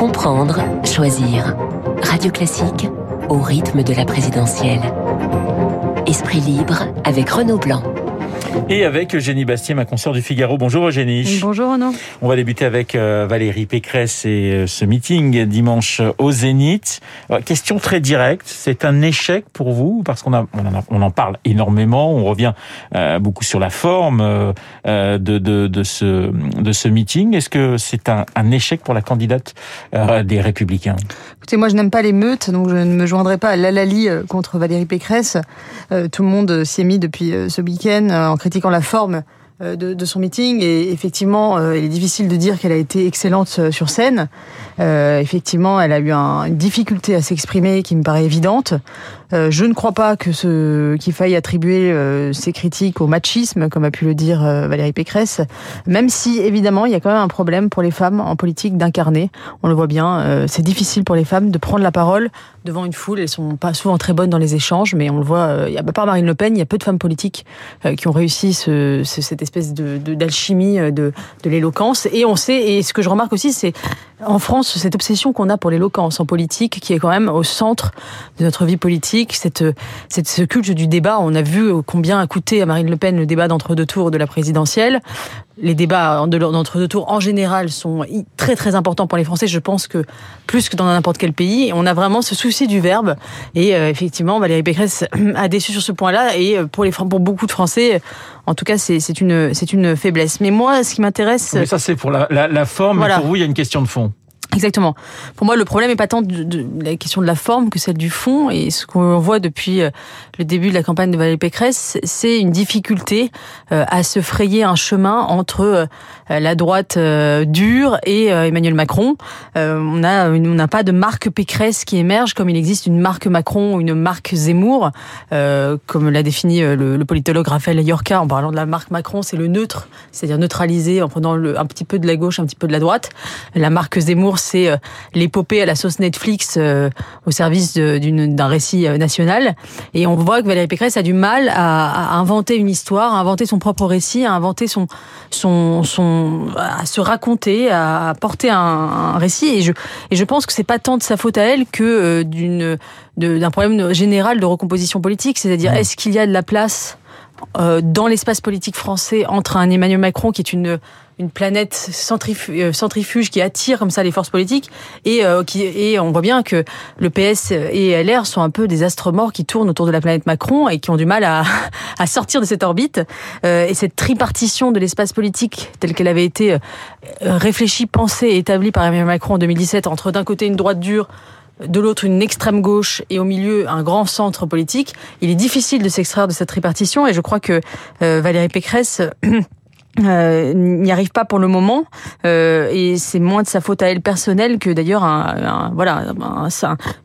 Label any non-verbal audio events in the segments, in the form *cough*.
Comprendre, choisir. Radio Classique au rythme de la présidentielle. Esprit libre avec Renaud Blanc. Et avec Eugénie Bastier, ma consoeur du Figaro. Bonjour Eugénie. Bonjour Renaud. On va débuter avec euh, Valérie Pécresse et euh, ce meeting dimanche au Zénith. Euh, question très directe, c'est un échec pour vous? Parce qu'on en, on en parle énormément, on revient beaucoup sur la forme de, de, de, ce, de ce meeting. Est-ce que c'est un, un, échec pour la candidate des Républicains? Écoutez, moi je n'aime pas les meutes, donc je ne me joindrai pas à l'alali contre Valérie Pécresse. tout le monde s'y est mis depuis ce week-end en critiquant la forme euh, de, son meeting et effectivement euh, il est difficile de dire qu'elle a été excellente euh, sur scène. Effectivement, elle a eu un, une difficulté à s'exprimer qui me paraît évidente. Euh, je ne crois pas que ce qu'il faille attribuer euh, ces critiques au machisme, comme a pu le dire Valérie Pécresse, même si évidemment il y a quand même un problème pour les femmes en politique d'incarner. On le voit bien, c'est difficile pour les femmes de prendre la parole devant une foule. Elles sont pas souvent très bonnes dans les échanges, mais on le voit. Il y a pas Marine Le Pen, il y a peu de femmes politiques qui ont réussi ce, cette espèce de d'alchimie de, de, de l'éloquence. Et on sait, et ce que je remarque aussi, c'est en France, cette obsession qu'on a pour l'éloquence en politique, qui est quand même au centre de notre vie politique, cette, cette, ce culte du débat. On a vu combien a coûté à Marine Le Pen le débat d'entre-deux tours de la présidentielle les débats d'entre-deux tours en général sont très très importants pour les Français. Je pense que plus que dans n'importe quel pays, on a vraiment ce souci du verbe. Et euh, effectivement, Valérie Pécresse *clears throat* a déçu sur ce point-là. Et euh, pour les pour beaucoup de Français, en tout cas, c'est une c'est une faiblesse. Mais moi, ce qui m'intéresse, ça c'est pour la, la, la forme. Mais pour vous, il y a une question de fond. Exactement. Pour moi, le problème est pas tant la question de la forme que celle du fond. Et ce qu'on voit depuis euh, le début de la campagne de Valérie Pécresse, c'est une difficulté euh, à se frayer un chemin entre euh, la droite dure et Emmanuel Macron. On n'a pas de marque Pécresse qui émerge comme il existe une marque Macron une marque Zemmour, comme l'a défini le, politologue Raphaël Yorka en parlant de la marque Macron, c'est le neutre, c'est-à-dire neutraliser en prenant un petit peu de la gauche, un petit peu de la droite. La marque Zemmour c'est euh, l'épopée à la sauce Netflix euh, au service d'un récit euh, national. Et on voit que Valérie Pécresse a du mal à, inventer une histoire, à inventer son propre récit, à inventer son, son, son, à se raconter, à porter un, récit. Et je, et je pense que c'est pas tant de sa faute à elle que d'une, d'un problème général de recomposition politique. C'est-à-dire, mmh. est-ce qu'il y a de la place dans l'espace politique français entre un Emmanuel Macron qui est une une planète euh, centrifuge qui attire comme ça les forces politiques et euh, qui et on voit bien que le PS et LR sont un peu des astres morts qui tournent autour de la planète Macron et qui ont du mal à, *laughs* à sortir de cette orbite. Euh, et cette tripartition de l'espace politique telle qu'elle avait été réfléchie, pensée et établie par Emmanuel Macron en 2017 entre d'un côté une droite dure de l'autre une extrême gauche et au milieu un grand centre politique, il est difficile de s'extraire de cette tripartition et je crois que Valérie Pécresse *clears throat* euh, n'y arrive pas pour le moment. Euh, et c'est moins de sa faute à elle personnelle que d'ailleurs un, voilà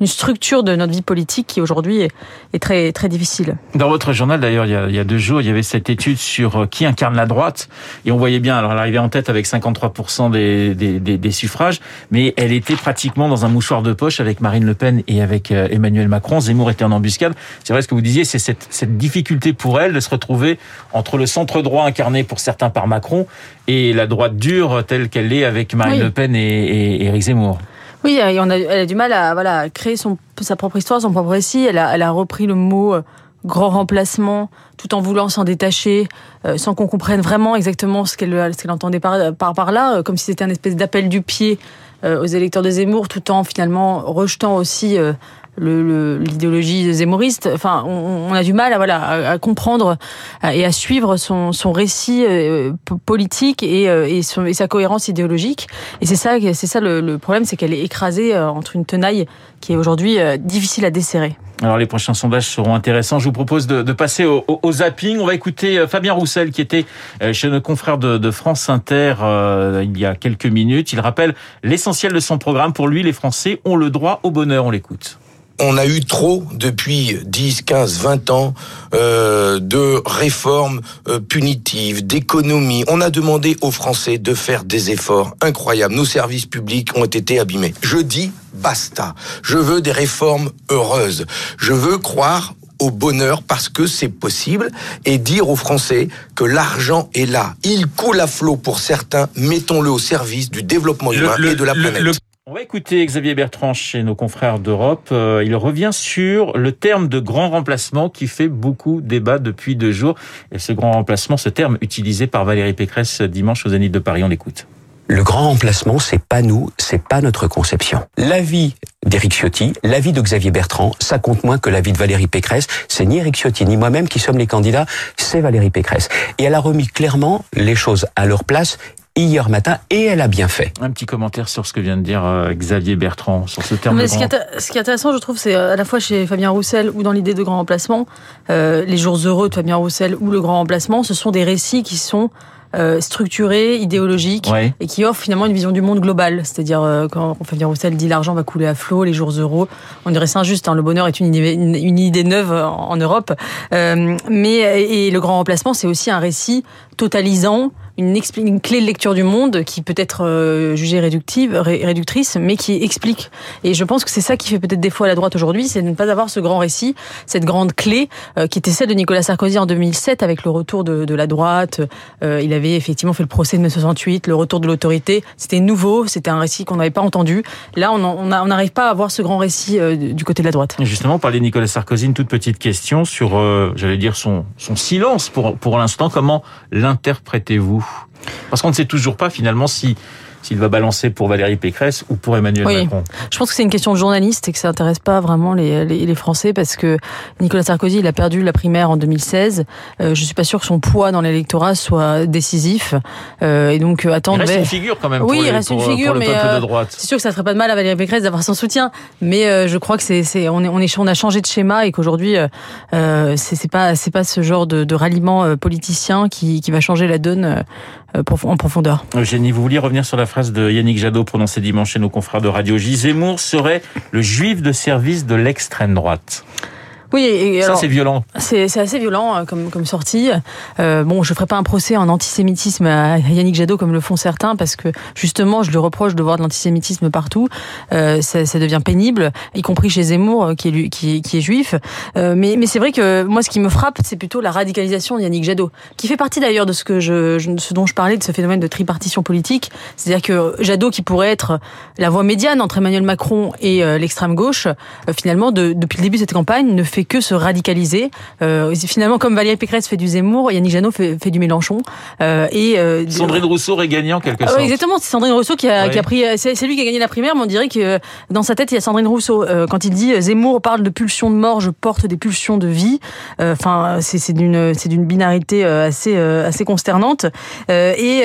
une structure de notre vie politique qui aujourd'hui est, très très difficile. Dans votre journal d'ailleurs il, il, y a deux jours il y avait cette étude sur euh, qui incarne la droite. Et on voyait bien alors elle arrivait en tête avec 53% des, des, des, des, suffrages mais elle était pratiquement dans un mouchoir de poche avec Marine Le Pen et avec euh, Emmanuel Macron. Zemmour était en embuscade. C'est vrai ce que vous disiez c'est cette, cette difficulté pour elle de se retrouver entre le centre droit incarné pour certains par Macron et la droite dure telle qu'elle est avec Marine Le Pen et, Éric Zemmour. Oui, on a, elle a du mal à voilà créer son, sa propre histoire, son propre récit. Elle a, elle a repris le mot euh, grand remplacement tout en voulant s'en détacher, euh, sans qu'on comprenne vraiment exactement ce qu'elle entendait par, par, par là, euh, comme si c'était un espèce d'appel du pied aux électeurs de Zemmour, tout en finalement rejetant aussi l'idéologie le, zémoriste. Enfin, on, on, a du mal à voilà à, comprendre et à suivre son, son récit euh, politique et, euh, et, son, et, sa cohérence idéologique. Et c'est ça, c'est ça le, le problème, c'est qu'elle est écrasée euh, entre une tenaille qui est aujourd'hui difficile à desserrer. Alors les prochains sondages seront intéressants. Je vous propose de, de passer au, au, zapping. On va écouter Fabien Roussel qui était chez nos confrères de, de France Inter euh, il y a quelques minutes. Il rappelle l'essentiel de son programme. Pour lui, les Français ont le droit au bonheur. On l'écoute on a eu trop depuis 10, 15, 20 ans euh, de réformes euh, punitives, d'économies. On a demandé aux Français de faire des efforts incroyables. Nos services publics ont été abîmés. Je dis basta. Je veux des réformes heureuses. Je veux croire au bonheur parce que c'est possible et dire aux Français que l'argent est là. Il coule à flot pour certains. Mettons-le au service du développement humain et de la planète On va écouter Xavier Bertrand chez nos confrères d'Europe. Euh, il revient sur le terme de grand remplacement qui fait beaucoup débat depuis deux jours. Et ce grand remplacement, ce terme utilisé par Valérie Pécresse dimanche aux Zénith de Paris, on l'écoute. Le grand remplacement, c'est pas nous, c'est pas notre conception. L'avis d'Éric Ciotti, l'avis de Xavier Bertrand, ça compte moins que l'avis de Valérie Pécresse. C'est ni Éric Ciotti ni moi-même qui sommes les candidats, c'est Valérie Pécresse. Et elle a remis clairement les choses à leur place hier matin et elle a bien fait. Un petit commentaire sur ce que vient de dire euh, Xavier Bertrand sur ce terme. Mais de ce, qui grand- est, ce qui est intéressant, je trouve, c'est euh, à la fois chez Fabien Roussel ou dans l'idée de grand remplacement, euh, les jours heureux de Fabien Roussel ou le grand remplacement, ce sont des récits qui sont euh, structurés, idéologiques, Ouais. et qui offrent finalement une vision du monde globale. C'est-à-dire, euh, quand Fabien Roussel dit l'argent va couler à flot, les jours heureux, on dirait c'est injuste, hein, le bonheur est une idée, une, une idée neuve en, en Europe. Euh, mais et le grand remplacement, c'est aussi un récit totalisant, une, clé de lecture du monde qui peut être euh, jugée réductive, ré- réductrice, mais qui explique. Et je pense que c'est ça qui fait peut-être défaut à la droite aujourd'hui, c'est de ne pas avoir ce grand récit, cette grande clé euh, qui était celle de Nicolas Sarkozy en 2007 avec le retour de, la droite. Euh, il avait effectivement fait le procès de mai 68, le retour de l'autorité. C'était nouveau, c'était un récit qu'on n'avait pas entendu. Là, on n'arrive pas à avoir ce grand récit du côté de la droite. Justement, parler de Nicolas Sarkozy, une toute petite question sur, j'allais dire, son, silence pour l'instant. Comment l'interprétez-vous Parce qu'on ne sait toujours pas finalement si s'il va balancer pour Valérie Pécresse ou pour Emmanuel Oui. Macron. Je pense que c'est une question de journaliste et que ça intéresse pas vraiment les, les, les Français parce que Nicolas Sarkozy, il a perdu la primaire en 2016. Euh, je suis pas sûr que son poids dans l'électorat soit décisif. Euh, et donc, euh, Il attendre. reste une figure quand même Oui, pour, il les- reste une pour- figure, mais, euh. C'est sûr que ça ferait pas de mal à Valérie Pécresse d'avoir son soutien, mais euh, je crois que c'est, c'est on est, on est, on a changé de schéma et qu'aujourd'hui, euh, euh, c'est, c'est pas, c'est pas ce genre de, de ralliement euh, politicien qui, qui va changer la donne euh, en profondeur. Eugénie, vous vouliez revenir sur la phrase de Yannick Jadot prononcée dimanche chez nos confrères de Radio J. Zemmour serait le juif de service de l'extrême droite. Oui, et, et Ça, alors- c'est violent. C'est c'est assez violent euh, comme, comme sortie. Euh, bon, je ferai pas un procès en antisémitisme à Yannick Jadot comme le font certains parce que justement, je lui reproche de voir de l'antisémitisme partout. Euh, ça, ça devient pénible, y compris chez Zemmour euh, qui est, qui qui est juif. Euh, mais mais c'est vrai que moi, ce qui me frappe, c'est plutôt la radicalisation de Yannick Jadot, qui fait partie d'ailleurs de ce que je, ce dont je parlais de ce phénomène de tripartition politique. C'est-à-dire que Jadot, qui pourrait être la voie médiane entre Emmanuel Macron et euh, l'extrême gauche, euh, finalement, de- depuis le début de cette campagne, ne fait que se radicaliser. Euh, finalement, comme Valérie Pécresse fait du Zemmour, Yannick Jadot fait, fait du Mélenchon. Euh, et euh, Sandrine Rousseau gagné en quelque ah sorte. exactement, c'est Sandrine Rousseau qui a, Oui. qui a pris. C'est lui qui a gagné la primaire, mais on dirait que dans sa tête il y a Sandrine Rousseau. Quand il dit Zemmour parle de pulsions de mort, je porte des pulsions de vie. Enfin, c'est d'une c'est d'une binarité assez assez consternante. Et,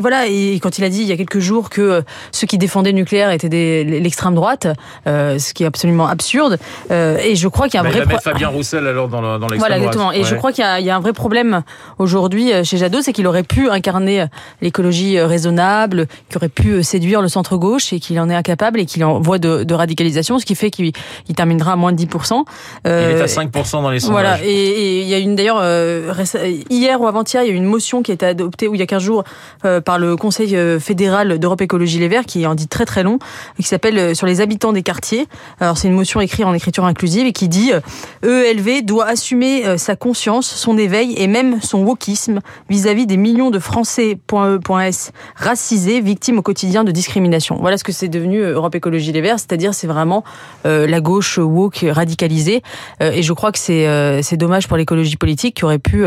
voilà. Et quand il a dit il y a quelques jours que ceux qui défendaient le nucléaire étaient des l'extrême droite, ce qui est absolument absurde. Et je crois qu'il y a un il vrai va pro- mettre Fabien Roussel alors dans, le- dans voilà, exactement. Et je crois qu'il y, a- il y a un vrai problème aujourd'hui euh, chez Jadot, c'est qu'il aurait pu incarner euh, l'écologie euh, raisonnable, qu'il aurait pu séduire le centre-gauche et qu'il en est incapable et qu'il est en voie de, de radicalisation, ce qui fait qu'il il terminera à moins de 10%. Il Euh, est à 5% dans les sondages. voilà, et, il y a une d'ailleurs euh, hier ou avant-hier, il y a eu une motion qui a été adoptée ou il y a 15 jours euh, par le Conseil fédéral d'Europe Écologie Les Verts qui en dit très très long qui s'appelle sur les habitants des quartiers. Alors c'est une motion écrite en écriture inclusive et qui dit EELV doit assumer euh, sa conscience, son éveil et même son wokisme vis-à-vis des millions de Français point E, point S racisés, victimes au quotidien de discrimination. Voilà ce que c'est devenu euh, Europe Écologie Les Verts, c'est-à-dire c'est vraiment euh, la gauche woke radicalisée. Euh, et je crois que c'est euh, dommage pour l'écologie politique qui aurait pu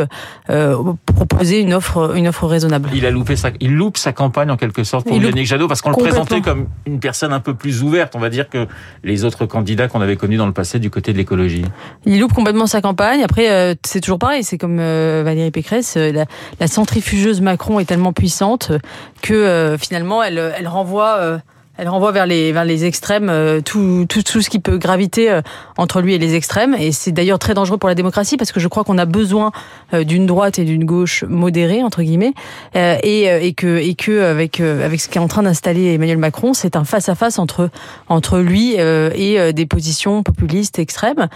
proposer une offre une offre raisonnable. Il a loupé sa, il loupe sa campagne en quelque sorte pour Yannick Jadot parce qu'on le présentait comme une personne un peu plus ouverte, on va dire que les autres candidats qu'on avait connus dans le passé du côté de l'écologie. Il loupe complètement sa campagne. Après, euh, c'est toujours pareil. C'est comme euh, Valérie Pécresse. euh, la, centrifugeuse Macron est tellement puissante que finalement, elle renvoie. Elle renvoie vers les vers les extrêmes euh, tout, tout tout ce qui peut graviter euh, entre lui et les extrêmes et c'est d'ailleurs très dangereux pour la démocratie parce que je crois qu'on a besoin euh, d'une droite et d'une gauche modérée entre guillemets et et que et que avec avec ce qu'est en train d'installer Emmanuel Macron c'est un face à face entre entre lui et des positions populistes extrêmes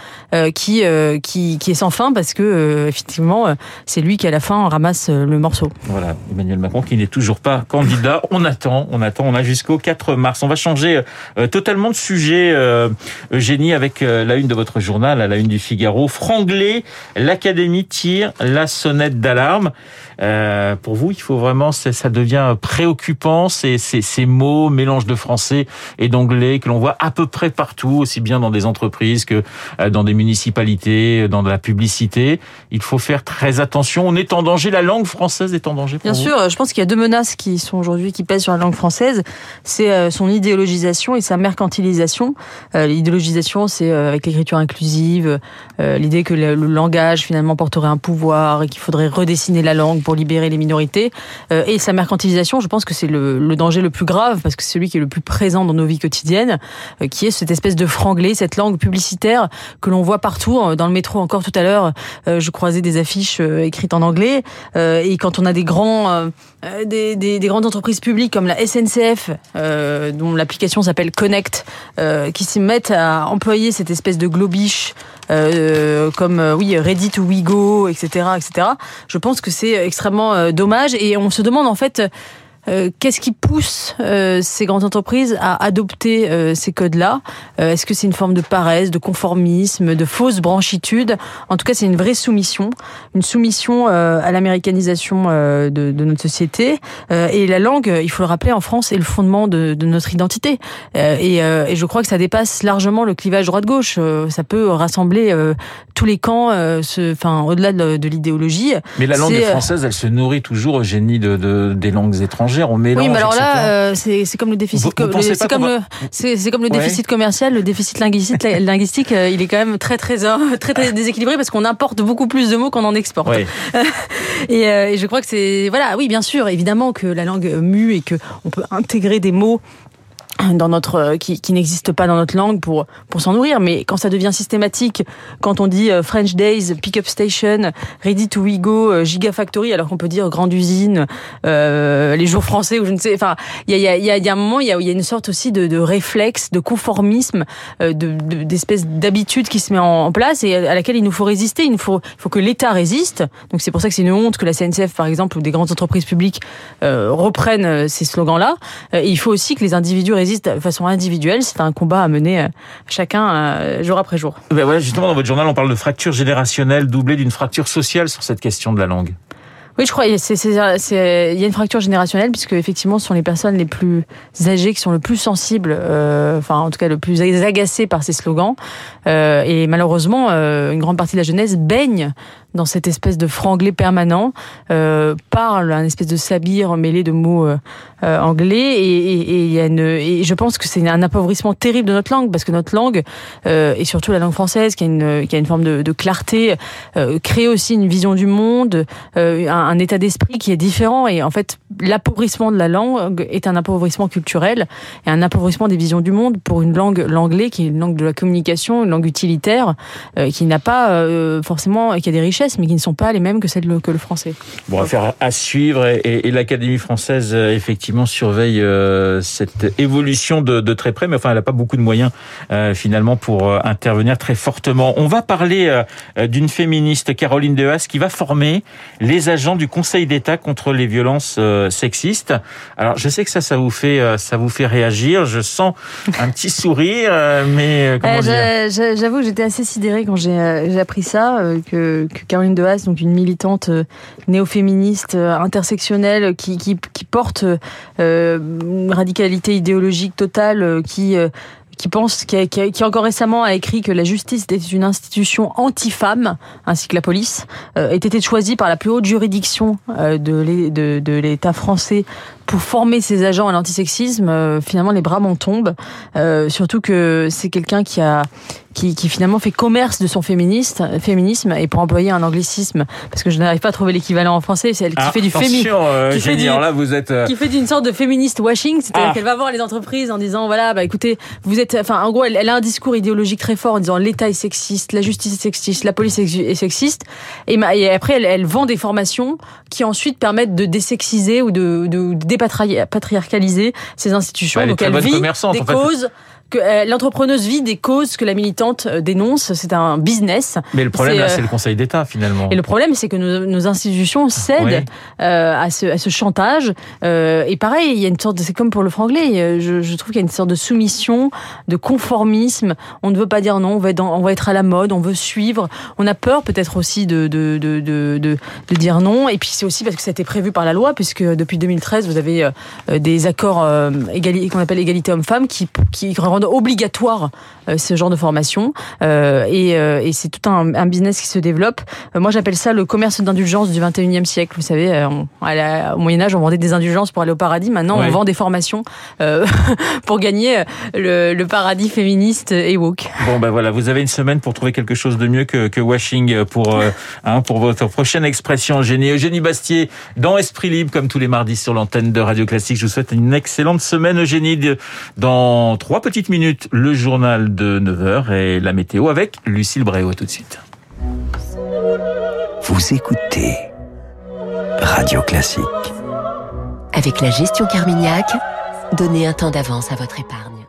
qui, qui qui est sans fin parce que effectivement c'est lui qui à la fin ramasse le morceau. Voilà, Emmanuel Macron qui n'est toujours pas candidat. On attend, on attend, on a jusqu'au 4 mars. On va changer totalement de sujet, Eugénie, avec la une de votre journal, à la une du Figaro. Franglais, l'Académie tire la sonnette d'alarme. Euh, pour vous, il faut vraiment, ça devient préoccupant ces, ces, ces mots, mélange de français et d'anglais que l'on voit à peu près partout, aussi bien dans des entreprises que euh, dans des municipalités, dans de la publicité. Il faut faire très attention. On est en danger. La langue française est en danger. Bien sûr. Je pense qu'il y a deux menaces qui sont aujourd'hui qui pèsent sur la langue française. C'est euh, son idéologisation et sa mercantilisation. L'idéologisation, c'est avec l'écriture inclusive, l'idée que le langage finalement porterait un pouvoir et qu'il faudrait redessiner la langue pour libérer les minorités. Euh, et sa mercantilisation, je pense que c'est le, danger le plus grave parce que c'est celui qui est le plus présent dans nos vies quotidiennes, euh, qui est cette espèce de franglais, cette langue publicitaire que l'on voit partout. Dans le métro encore tout à l'heure, euh, je croisais des affiches écrites en anglais. et quand on a des grands, des, grandes entreprises publiques comme la SNCF, dont l'application s'appelle Connect, qui se mettent à employer cette espèce de globish comme oui Ready to We Go, etc., etc. Je pense que c'est extrêmement euh, dommage. Et on se demande en fait euh, qu'est-ce qui pousse euh, ces grandes entreprises à adopter euh, ces codes-là? Est-ce que c'est une forme de paresse, de conformisme, de fausse branchitude? En tout cas, c'est une vraie soumission, une soumission à l'américanisation de, de, notre société. et la langue, il faut le rappeler, en France, est le fondement de, de notre identité. Et, et, je crois que ça dépasse largement le clivage droite-gauche. ça peut rassembler tous les camps, enfin au-delà de, l'idéologie. Mais la langue française, elle se nourrit toujours au génie de, des langues étrangères on mélange. Oui, mais alors là, euh, c'est comme le déficit, c'est comme le, c'est comme le déficit commercial, le déficit linguistique, linguistique, euh, il est quand même très très euh, très très déséquilibré parce qu'on importe beaucoup plus de mots qu'on en exporte. *laughs* et, et je crois que c'est voilà, oui, bien sûr, évidemment que la langue mue et que on peut intégrer des mots dans notre euh, qui, qui n'existe pas dans notre langue pour pour s'en nourrir. Mais quand ça devient systématique quand on dit euh, French Days Pick Up Station Ready to We Go euh, Gigafactory alors qu'on peut dire grande usine euh, les jours français ou je ne sais enfin il y a il y a y a un moment il y a, il y a une sorte aussi de, de réflexe de conformisme de d'espèce d'habitude qui se met en, place et à laquelle il nous faut résister. Il nous faut il faut que l'État résiste. Donc c'est pour ça que c'est une honte que la CNCF par exemple ou des grandes entreprises publiques reprennent ces slogans là et il faut aussi que les individus résistent de façon individuelle. C'est un combat à mener euh, chacun euh, jour après jour. Ben voilà, justement, dans votre journal, on parle de fracture générationnelle doublée d'une fracture sociale sur cette question de la langue. Oui, je crois il y a une fracture générationnelle puisque effectivement, ce sont les personnes les plus âgées qui sont le plus sensibles, euh, enfin en tout cas le plus agacées par ces slogans. Euh, et malheureusement, euh, une grande partie de la jeunesse baigne dans cette espèce de franglais permanent, euh, parle un espèce de sabir mêlé de mots euh, euh, anglais et, et, et, y a une, et je pense que c'est un appauvrissement terrible de notre langue parce que notre langue euh, et surtout la langue française qui a une, qui a une forme de, de clarté euh, crée aussi une vision du monde, un, un, état d'esprit qui est différent et en fait l'appauvrissement de la langue est un appauvrissement culturel et un appauvrissement des visions du monde pour une langue l'anglais qui est une langue de la communication, une langue utilitaire qui n'a pas forcément qui a des richesses mais qui ne sont pas les mêmes que celles que le français. Bon, affaire à suivre et, l'Académie française euh, effectivement surveille euh, cette évolution de, de, très près, mais enfin elle n'a pas beaucoup de moyens euh, finalement pour intervenir très fortement. On va parler d'une féministe, Caroline Dehaas, qui va former les agents du Conseil d'État contre les violences sexistes. Alors je sais que ça, ça vous fait, ça vous fait réagir. Je sens un petit sourire, mais comment dire J'avoue, j'étais assez sidérée quand j'ai appris ça, que, que Caroline Dehaas, donc une militante euh, néo-féministe euh, intersectionnelle qui, porte euh, une radicalité idéologique totale, qui qui pense, qui, qui, encore récemment a écrit que la justice était une institution anti-femme, ainsi que la police, euh, ait été choisie par la plus haute juridiction de l'État français pour former ses agents à l'antisexisme, euh, finalement les bras m'en tombent. Euh, surtout que c'est quelqu'un qui a qui, qui, finalement fait commerce de son féministe, féminisme et pour employer un anglicisme parce que je n'arrive pas à trouver l'équivalent en français, c'est elle qui ah, fait du féminisme, euh, qui êtes qui fait d'une sorte de féministe washing, c'est-à-dire ah. qu'elle va voir les entreprises en disant voilà bah écoutez vous êtes enfin en gros elle, elle a un discours idéologique très fort en disant l'État est sexiste, la justice est sexiste, la police est sexiste et, et après elle, elle, vend des formations qui ensuite permettent de désexiser ou de, de, de patriarcaliser ces institutions. donc elle vit des causes que euh, l'entrepreneuse vit des causes que la militante euh, dénonce. C'est un business. Mais le problème C'est, là, euh, c'est le Conseil d'État finalement. Et le problème, c'est que nos, nos institutions cèdent Oui. euh, à, ce, à ce chantage. Et pareil, il y a une sorte de, c'est comme pour le franglais. Je, je trouve qu'il y a une sorte de soumission, de conformisme. On ne veut pas dire non. On va être, dans- on va être à la mode. On veut suivre. On a peur peut-être aussi de de, de, de, dire non. Et puis c'est aussi parce que ça a été prévu par la loi, puisque depuis 2013, vous avez des accords qu'on appelle égalité homme-femme qui qui rendent obligatoire euh, ce genre de formation. Euh, et euh, et c'est tout un, un business qui se développe. Moi, j'appelle ça le commerce d'indulgence du 21e siècle. Vous savez, on- à la- au Moyen Âge, on vendait des indulgences pour aller au paradis. Maintenant, Ouais. on vend des formations *laughs* pour gagner le, le paradis féministe et woke. Bon ben voilà, vous avez une semaine pour trouver quelque chose de mieux que, que washing pour *laughs* hein, pour votre prochaine expression. Eugénie Eugénie Bastier dans Esprit Libre comme tous les mardis sur l'antenne de Radio Classique. Je vous souhaite une excellente semaine Eugénie. Dans trois petites minutes, le journal de 9h et la météo avec Lucille Bréau. Tout de suite. Vous écoutez Radio Classique. Avec la gestion Carmignac, donnez un temps d'avance à votre épargne.